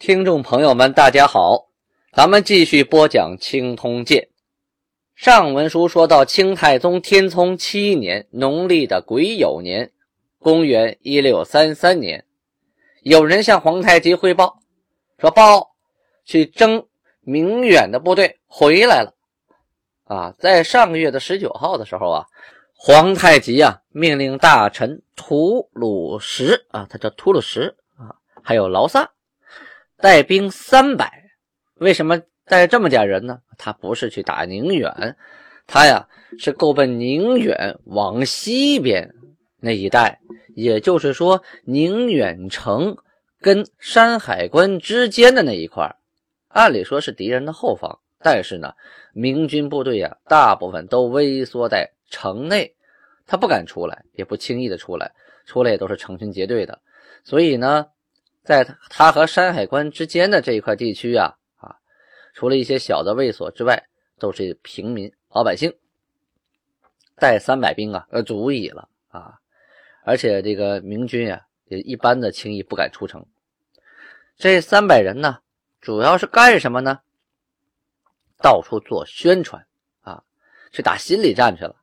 听众朋友们，大家好，咱们继续播讲《清通鉴》。上文书说到清太宗天聪七年农历的癸酉年，公元一六三三年，有人向皇太极汇报，说报去征明远的部队回来了。啊，在上个月的十九号的时候啊，皇太极啊命令大臣吐鲁什啊，他叫吐鲁什啊，还有劳萨。带兵三百，为什么带这么点人呢？他不是去打宁远，他呀是够奔宁远往西边那一带，也就是说宁远城跟山海关之间的那一块按理说是敌人的后方，但是呢，明军部队呀大部分都微缩在城内，他不敢出来，也不轻易的出来，出来也都是成群结队的，所以呢。在他和山海关之间的这一块地区啊，啊，除了一些小的卫所之外，都是平民老百姓。带三百兵啊，呃，足矣了啊！而且这个明军啊，也一般的轻易不敢出城。这三百人呢，主要是干什么呢？到处做宣传啊，去打心理战去了。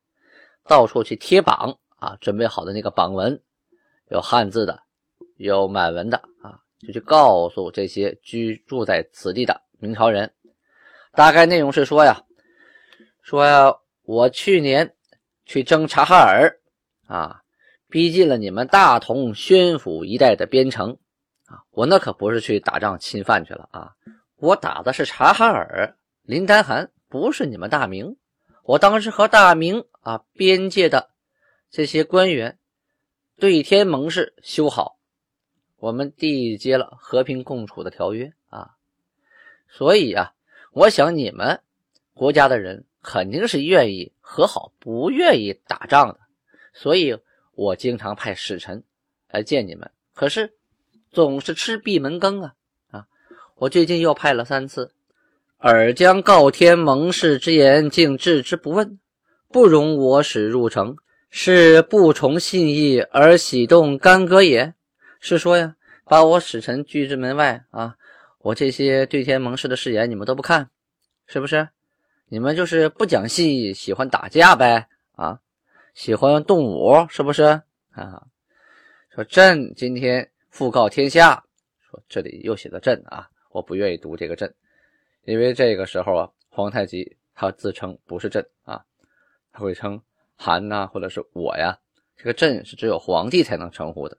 到处去贴榜啊，准备好的那个榜文，有汉字的。有满文的啊，就去告诉这些居住在此地的明朝人，大概内容是说呀，说呀，我去年去征察哈尔啊，逼近了你们大同、宣府一带的边城啊，我那可不是去打仗侵犯去了啊，我打的是察哈尔、林丹汗，不是你们大明。我当时和大明啊边界的这些官员对天盟誓修好。我们缔结了和平共处的条约啊，所以啊，我想你们国家的人肯定是愿意和好，不愿意打仗的，所以我经常派使臣来见你们。可是总是吃闭门羹啊啊！我最近又派了三次，尔将告天盟誓之言竟置之不问，不容我使入城，是不从信义而喜动干戈也。是说呀，把我使臣拒之门外啊！我这些对天盟誓的誓言，你们都不看，是不是？你们就是不讲戏，喜欢打架呗？啊，喜欢动武，是不是？啊，说朕今天复告天下，说这里又写的朕啊，我不愿意读这个朕，因为这个时候啊，皇太极他自称不是朕啊，他会称韩呐，或者是我呀，这个朕是只有皇帝才能称呼的。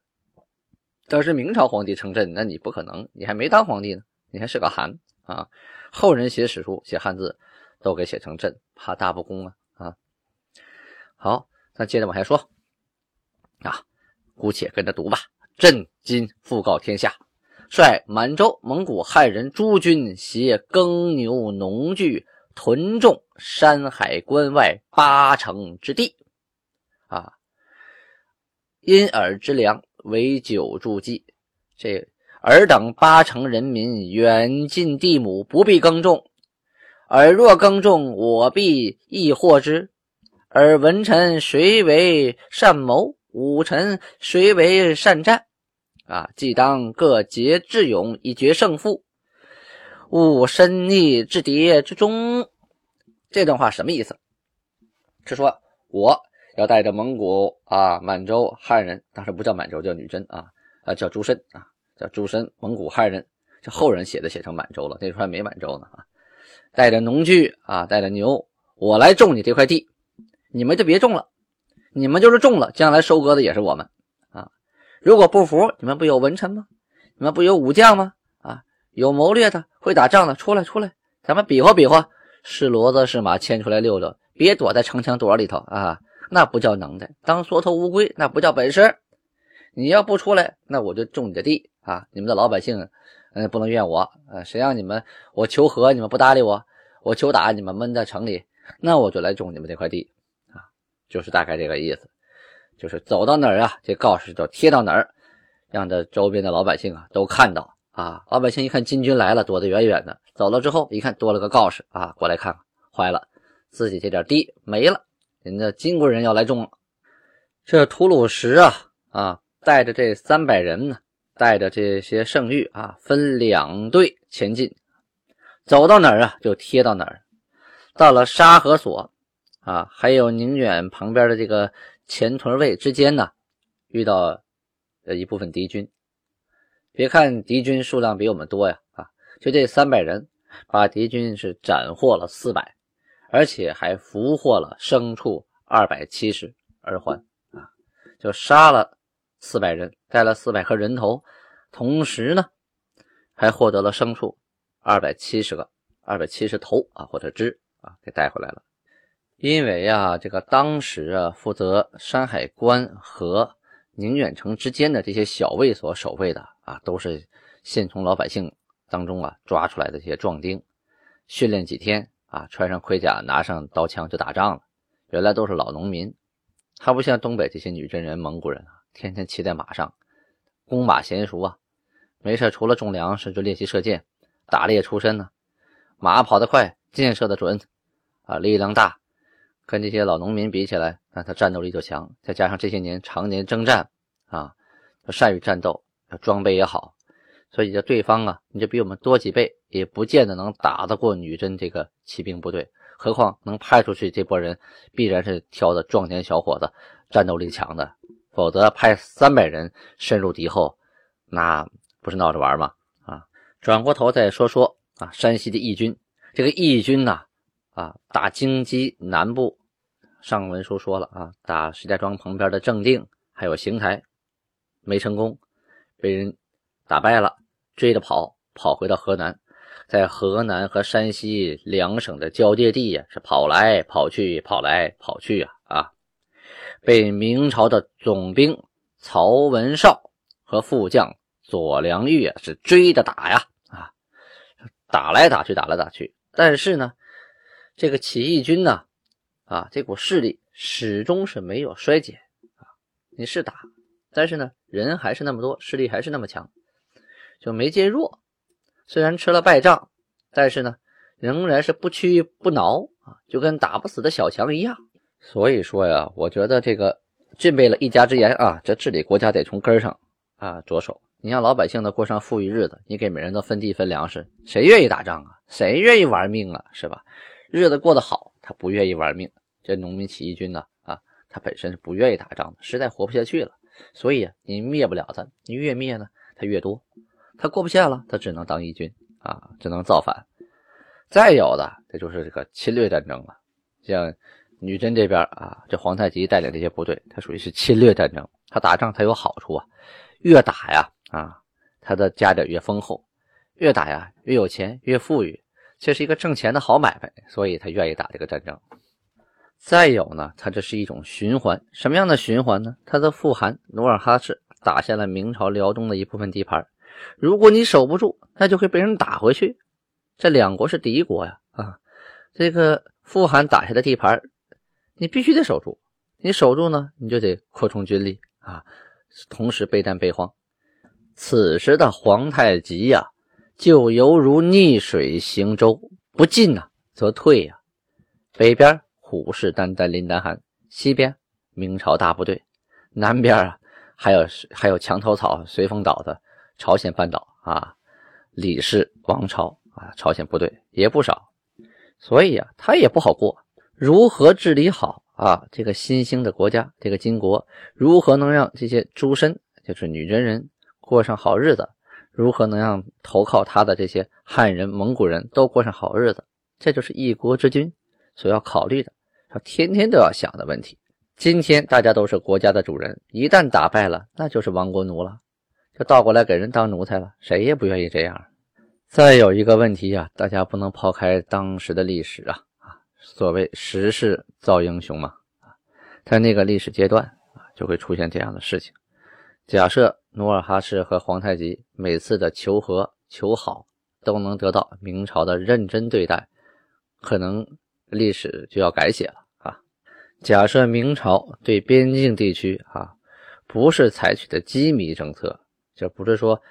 要是明朝皇帝称朕，那你不可能，你还没当皇帝呢，你还是个韩啊。后人写史书、写汉字，都给写成朕，怕大不公啊啊。好，那接着往下说啊，姑且跟着读吧。朕今复告天下，率满洲、蒙古、汉人诸军，携耕牛农具，屯众山海关外八城之地啊，因尔之粮。为久助计，这尔等八成人民远近地亩不必耕种，尔若耕种，我必亦获之。而文臣谁为善谋？武臣谁为善战？啊，既当各竭智勇以决胜负，勿深溺之敌之中。这段话什么意思？是说我。要带着蒙古啊、满洲汉人，当时不叫满洲，叫女真啊，啊叫朱申啊，叫朱申，蒙古汉人，这后人写的写成满洲了，那时候还没满洲呢啊，带着农具啊，带着牛，我来种你这块地，你们就别种了，你们就是种了，将来收割的也是我们啊。如果不服，你们不有文臣吗？你们不有武将吗？啊，有谋略的，会打仗的，出来出来，咱们比划比划，是骡子是马，牵出来溜溜，别躲在城墙垛里头啊。那不叫能耐，当缩头乌龟那不叫本事。你要不出来，那我就种你的地啊！你们的老百姓，嗯，不能怨我啊！谁让你们我求和，你们不搭理我，我求打，你们闷在城里，那我就来种你们这块地啊！就是大概这个意思，就是走到哪儿啊，这告示就贴到哪儿，让这周边的老百姓啊都看到啊！老百姓一看金军来了，躲得远远的，走了之后一看多了个告示啊，过来看看，坏了，自己这点地没了，人家金国人要来中了。这吐鲁石啊啊，带着这三百人呢，带着这些圣域啊，分两队前进，走到哪儿啊就贴到哪儿。到了沙河所啊，还有宁远旁边的这个前屯卫之间呢，遇到呃一部分敌军。别看敌军数量比我们多呀啊，就这三百人，把敌军是斩获了四百，而且还俘获了牲畜二百七十而还。就杀了四百人，带了四百颗人头，同时呢，还获得了牲畜二百七十个，二百七十头啊，或者只啊，给带回来了。因为啊，这个当时啊，负责山海关和宁远城之间的这些小卫所守卫的啊，都是现从老百姓当中啊抓出来的这些壮丁，训练几天啊，穿上盔甲，拿上刀枪就打仗了。原来都是老农民。他不像东北这些女真人、蒙古人啊，天天骑在马上，弓马娴熟啊，没事除了种粮食就练习射箭，打猎出身呢，马跑得快，箭射得准，啊，力量大，跟这些老农民比起来，那他战斗力就强。再加上这些年常年征战啊，善于战斗，装备也好，所以这对方啊，你就比我们多几倍，也不见得能打得过女真这个骑兵部队。何况能派出去这波人，必然是挑的壮年小伙子，战斗力强的。否则派三百人深入敌后，那不是闹着玩吗？啊！转过头再说说啊，山西的义军，这个义军呐，啊，打京畿南部，上文书说了啊，打石家庄旁边的正定还有邢台，没成功，被人打败了，追着跑，跑回到河南。在河南和山西两省的交界地呀，是跑来跑去，跑来跑去啊啊！被明朝的总兵曹文绍和副将左良玉啊是追着打呀啊，打来打去，打来打去。但是呢，这个起义军呢啊，这股势力始终是没有衰减啊。你是打，但是呢，人还是那么多，势力还是那么强，就没见弱。虽然吃了败仗，但是呢，仍然是不屈不挠啊，就跟打不死的小强一样。所以说呀，我觉得这个具备了一家之言啊，这治理国家得从根上啊着手。你让老百姓呢过上富裕日子，你给每人都分地分粮食，谁愿意打仗啊？谁愿意玩命啊？是吧？日子过得好，他不愿意玩命。这农民起义军呢啊，他本身是不愿意打仗的，实在活不下去了。所以啊，你灭不了他，你越灭呢，他越多。他过不下了，他只能当义军啊，只能造反。再有的，这就是这个侵略战争了。像女真这边啊，这皇太极带领这些部队，他属于是侵略战争。他打仗他有好处啊，越打呀啊，他的家底越丰厚，越打呀越有钱，越富裕，这是一个挣钱的好买卖，所以他愿意打这个战争。再有呢，他这是一种循环，什么样的循环呢？他的富汗努尔哈赤打下了明朝辽东的一部分地盘。如果你守不住，那就会被人打回去。这两国是敌国呀，啊，这个富汗打下的地盘，你必须得守住。你守住呢，你就得扩充军力啊，同时备战备荒。此时的皇太极呀，就犹如逆水行舟，不进呐则退呀。北边虎视眈眈，林丹汗；西边明朝大部队；南边啊，还有还有墙头草，随风倒的。朝鲜半岛啊，李氏王朝啊，朝鲜部队也不少，所以啊，他也不好过。如何治理好啊这个新兴的国家，这个金国？如何能让这些诸身，就是女真人过上好日子？如何能让投靠他的这些汉人、蒙古人都过上好日子？这就是一国之君所要考虑的，他天天都要想的问题。今天大家都是国家的主人，一旦打败了，那就是亡国奴了。就倒过来给人当奴才了，谁也不愿意这样。再有一个问题呀，大家不能抛开当时的历史啊啊，所谓时势造英雄嘛啊，在那个历史阶段啊，就会出现这样的事情。假设努尔哈赤和皇太极每次的求和求好都能得到明朝的认真对待，可能历史就要改写了啊。假设明朝对边境地区啊不是采取的机密政策，就不是说，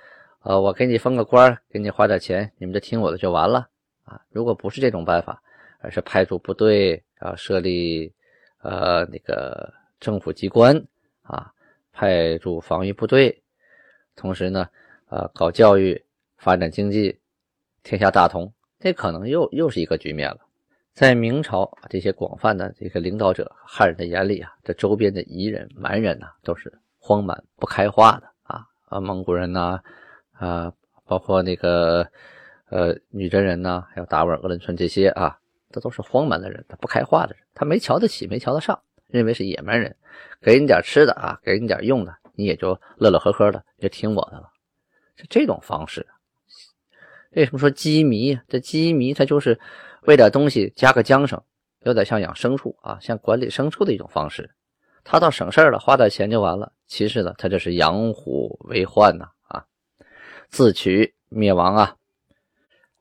呃，我给你封个官，给你花点钱，你们就听我的就完了啊。如果不是这种办法，而是派出部队啊，设立呃那个政府机关啊，派驻防御部队，同时呢，呃，搞教育、发展经济，天下大同，这可能又又是一个局面了。在明朝这些广泛的这个领导者汉人的眼里啊，这周边的彝人、蛮人呐，都是荒蛮不开化的啊，蒙古人呐啊，包括那个呃女真人呐，还有达尔、鄂伦春这些啊。这都是荒蛮的人，他不开化的人，他没瞧得起，没瞧得上，认为是野蛮人。给你点吃的啊，给你点用的，你也就乐乐呵呵的，就听我的了。是这种方式。为什么说鸡迷？这鸡迷，他就是喂点东西加个缰绳，有点像养牲畜啊，像管理牲畜的一种方式。他倒省事了，花点钱就完了。其实呢，他这是养虎为患呐啊，自取灭亡啊。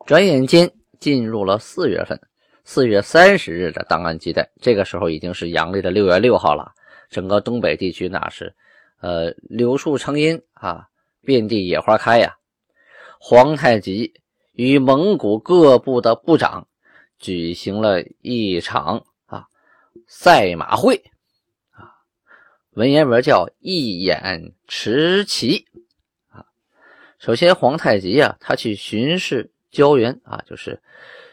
转眼间进入了四月份。四月三十日的档案记载，这个时候已经是阳历的六月六号了。整个东北地区那是，呃，柳树成荫啊，遍地野花开呀。皇太极与蒙古各部的部长举行了一场啊赛马会，文言文叫一眼持旗啊。首先，皇太极啊，他去巡视胶原啊，就是。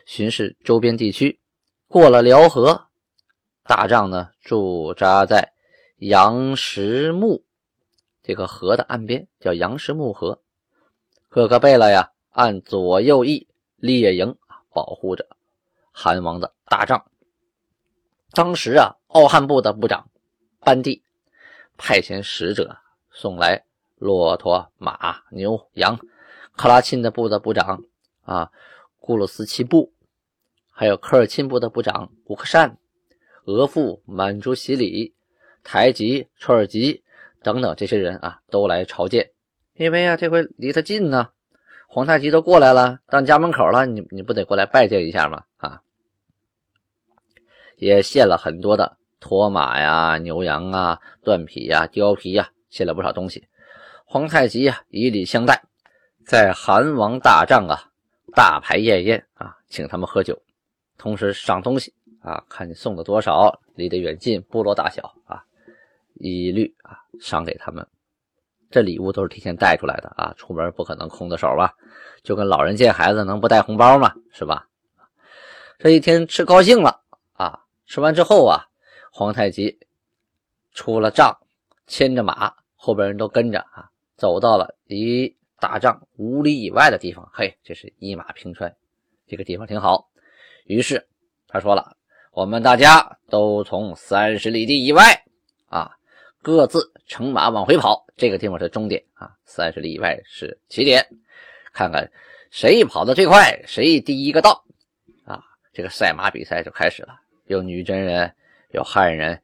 巡视周边地区，过了辽河，大帐呢驻扎在杨石木这个河的岸边，叫杨石木河。各个贝勒呀，按左右翼列营啊，保护着韩王的大帐。当时啊，奥汉部的部长班第派遣使者送来骆驼、马、牛、羊。克拉沁的部的部长啊。古鲁斯齐部，还有科尔沁部的部长古克善、额驸满珠喜里、台吉、绰尔吉等等这些人啊，都来朝见。因为啊，这回离他近呢，皇太极都过来了，到你家门口了，你你不得过来拜见一下吗？啊，也献了很多的驼马呀、牛羊啊、断皮呀、貂皮呀，献了不少东西。皇太极啊，以礼相待，在韩王大帐啊。大排宴宴啊，请他们喝酒，同时赏东西啊，看你送的多少，离得远近，部落大小啊，一律啊赏给他们。这礼物都是提前带出来的啊，出门不可能空着手吧？就跟老人见孩子能不带红包吗？是吧？这一天吃高兴了啊，吃完之后啊，皇太极出了帐，牵着马，后边人都跟着啊，走到了离。大帐五里以外的地方，嘿，这是一马平川，这个地方挺好。于是他说了：“我们大家都从三十里地以外啊，各自乘马往回跑。这个地方是终点啊，三十里以外是起点，看看谁跑得最快，谁第一个到啊。这个赛马比赛就开始了，有女真人，有汉人，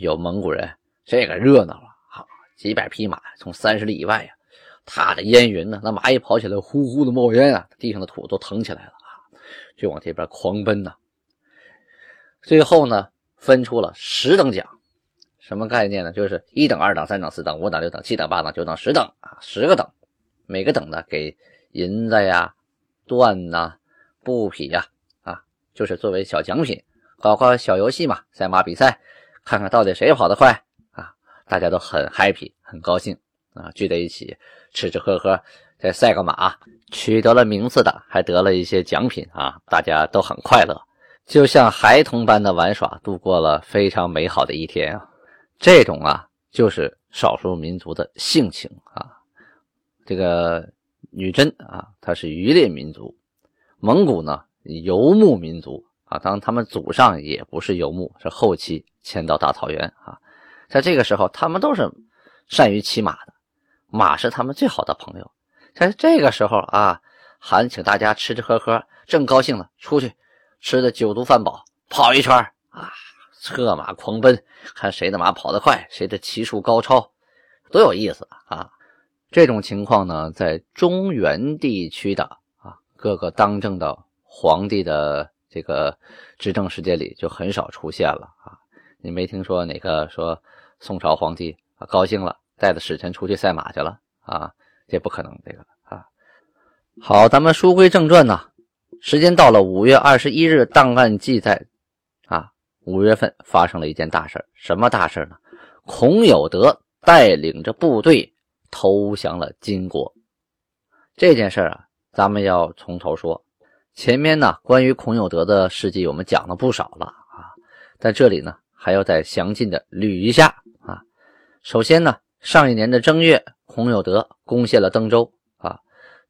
有蒙古人，这个热闹了。好，几百匹马从三十里以外呀。”踏着烟云呢，那马一跑起来，呼呼的冒烟啊，地上的土都腾起来了啊，就往这边狂奔呢。最后呢，分出了十等奖，什么概念呢？就是一等、二等、三等、四等、五等、六等、七等、八等、九等、十等啊，十个等，每个等的给银子呀、缎呐、布匹呀啊，就是作为小奖品，搞个小游戏嘛，赛马比赛，看看到底谁跑得快啊，大家都很 happy，很高兴。啊，聚在一起吃吃喝喝，再赛个马，取得了名次的还得了一些奖品啊，大家都很快乐，就像孩童般的玩耍，度过了非常美好的一天啊。这种啊，就是少数民族的性情啊。这个女真啊，它是渔猎民族；蒙古呢，游牧民族啊。当，他们祖上也不是游牧，是后期迁到大草原啊。在这个时候，他们都是善于骑马的。马是他们最好的朋友，在这个时候啊，韩请大家吃吃喝喝，正高兴呢，出去吃的酒足饭饱，跑一圈啊，策马狂奔，看谁的马跑得快，谁的骑术高超，多有意思啊！这种情况呢，在中原地区的啊各个当政的皇帝的这个执政时间里就很少出现了啊。你没听说哪个说宋朝皇帝啊高兴了，带着使臣出去赛马去了啊？这不可能，这个啊。好，咱们书归正传呢，时间到了五月二十一日，档案记载啊，五月份发生了一件大事什么大事呢？孔有德带领着部队投降了金国。这件事啊，咱们要从头说。前面呢，关于孔有德的事迹我们讲了不少了啊，在这里呢，还要再详尽的捋一下啊。首先呢，上一年的正月，孔有德攻陷了登州啊，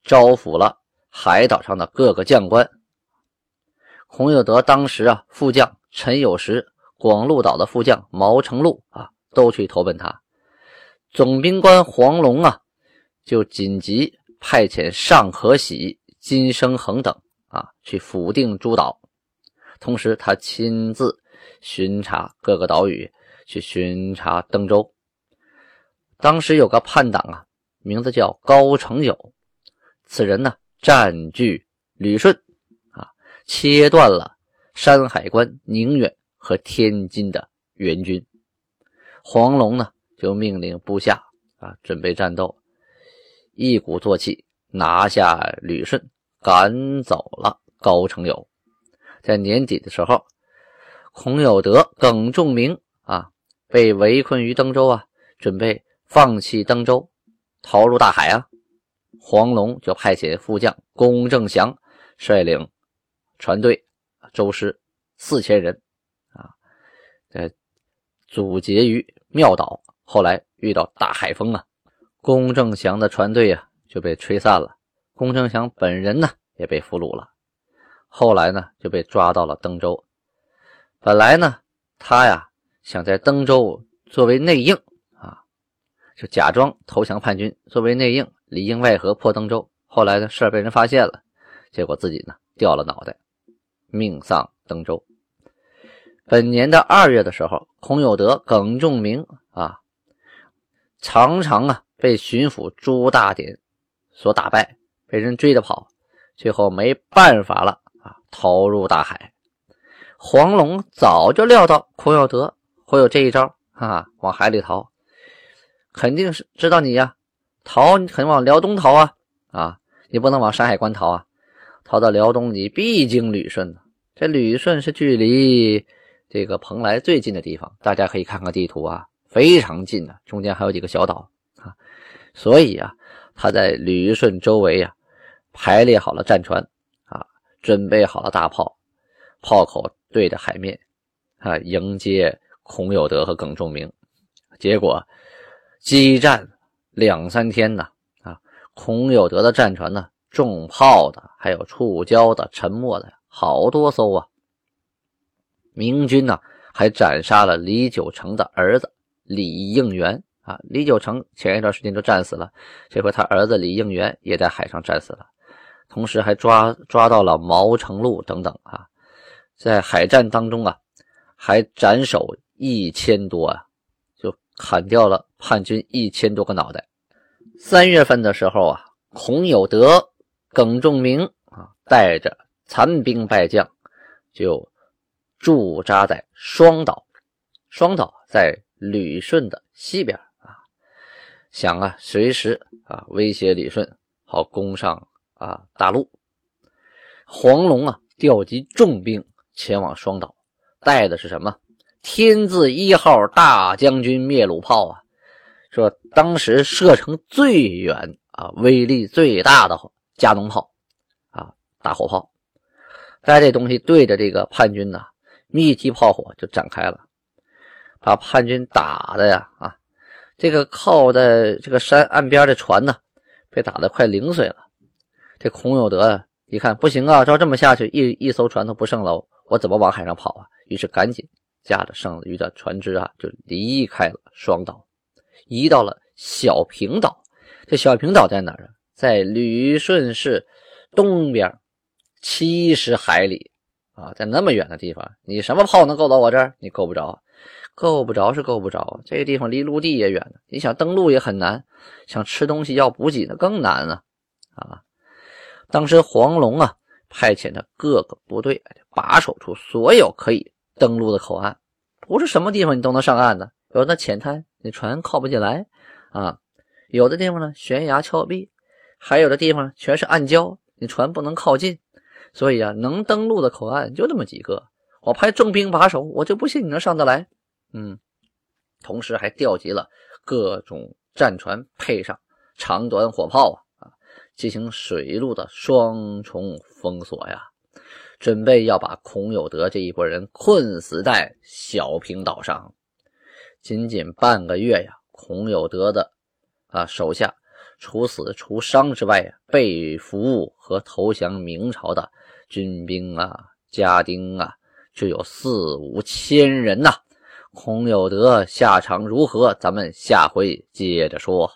招抚了海岛上的各个将官。孔有德当时啊，副将陈有时、广鹿岛的副将毛成禄啊。都去投奔他，总兵官黄龙啊，就紧急派遣尚可喜、金生恒等啊去抚定诸岛，同时他亲自巡查各个岛屿，去巡查登州。当时有个叛党啊，名字叫高成友，此人呢占据旅顺啊，切断了山海关、宁远和天津的援军。黄龙呢，就命令部下啊，准备战斗，一鼓作气拿下旅顺，赶走了高成友。在年底的时候，孔有德、耿仲明啊，被围困于登州啊，准备放弃登州，逃入大海啊。黄龙就派遣副将龚正祥率领船队，舟师四千人啊，在。阻截于庙岛，后来遇到大海风啊，龚正祥的船队啊就被吹散了，龚正祥本人呢也被俘虏了，后来呢就被抓到了登州。本来呢他呀想在登州作为内应啊，就假装投降叛军，作为内应里应外合破登州。后来呢事儿被人发现了，结果自己呢掉了脑袋，命丧登州。本年的二月的时候，孔有德、耿仲明啊，常常啊被巡抚朱大典所打败，被人追着跑，最后没办法了啊，逃入大海。黄龙早就料到孔有德会有这一招啊，往海里逃，肯定是知道你呀，逃你肯定往辽东逃啊啊，你不能往山海关逃啊，逃到辽东你必经旅顺这旅顺是距离。这个蓬莱最近的地方，大家可以看看地图啊，非常近的，中间还有几个小岛啊，所以啊，他在旅顺周围呀，排列好了战船啊，准备好了大炮，炮口对着海面啊，迎接孔有德和耿仲明。结果激战两三天呢，啊，孔有德的战船呢，重炮的，还有触礁的、沉没的，好多艘啊。明军呢，还斩杀了李九成的儿子李应元啊！李九成前一段时间就战死了，这回他儿子李应元也在海上战死了。同时还抓抓到了毛成禄等等啊，在海战当中啊，还斩首一千多啊，就砍掉了叛军一千多个脑袋。三月份的时候啊，孔有德、耿仲明啊，带着残兵败将就。驻扎在双岛，双岛在旅顺的西边啊，想啊，随时啊威胁旅顺，好攻上啊大陆。黄龙啊，调集重兵前往双岛，带的是什么？天字一号大将军灭鲁炮啊，说当时射程最远啊，威力最大的加农炮啊，大火炮，带这东西对着这个叛军呢。密集炮火就展开了，把叛军打的呀啊！这个靠在这个山岸边的船呢，被打得快零碎了。这孔有德一看不行啊，照这么下去，一一艘船都不剩了，我怎么往海上跑啊？于是赶紧驾着剩余的船只啊，就离开了双岛，移到了小平岛。这小平岛在哪儿啊？在旅顺市东边七十海里。啊，在那么远的地方，你什么炮能够到我这儿？你够不着。够不着是够不着，这个地方离陆地也远，你想登陆也很难，想吃东西要补给那更难啊！啊，当时黄龙啊，派遣的各个部队把守住所有可以登陆的口岸，不是什么地方你都能上岸的，有的浅滩，你船靠不进来啊；有的地方呢，悬崖峭壁，还有的地方全是暗礁，你船不能靠近。所以啊，能登陆的口岸就那么几个，我派重兵把守，我就不信你能上得来。嗯，同时还调集了各种战船，配上长短火炮啊，进行水陆的双重封锁呀，准备要把孔有德这一拨人困死在小平岛上。仅仅半个月呀，孔有德的啊手下除死除伤之外，被俘和投降明朝的军兵啊、家丁啊，就有四五千人呐。孔有德下场如何？咱们下回接着说。